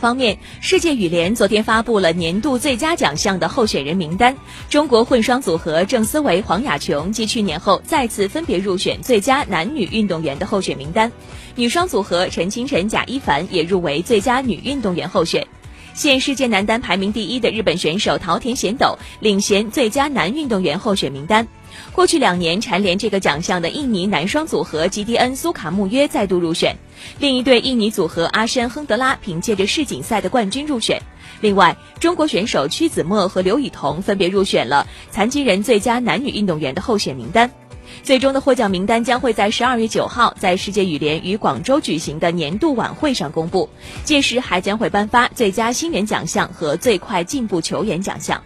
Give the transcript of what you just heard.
方面，世界羽联昨天发布了年度最佳奖项的候选人名单。中国混双组合郑思维、黄雅琼继去年后再次分别入选最佳男女运动员的候选名单。女双组合陈清晨、贾一凡也入围最佳女运动员候选。现世界男单排名第一的日本选手桃田贤斗领衔最佳男运动员候选名单。过去两年蝉联这个奖项的印尼男双组合吉迪恩·苏卡穆约再度入选，另一对印尼组合阿申·亨德拉凭借着世锦赛的冠军入选。另外，中国选手屈子墨和刘雨桐分别入选了残疾人最佳男女运动员的候选名单。最终的获奖名单将会在十二月九号在世界羽联于广州举行的年度晚会上公布，届时还将会颁发最佳新人奖项和最快进步球员奖项。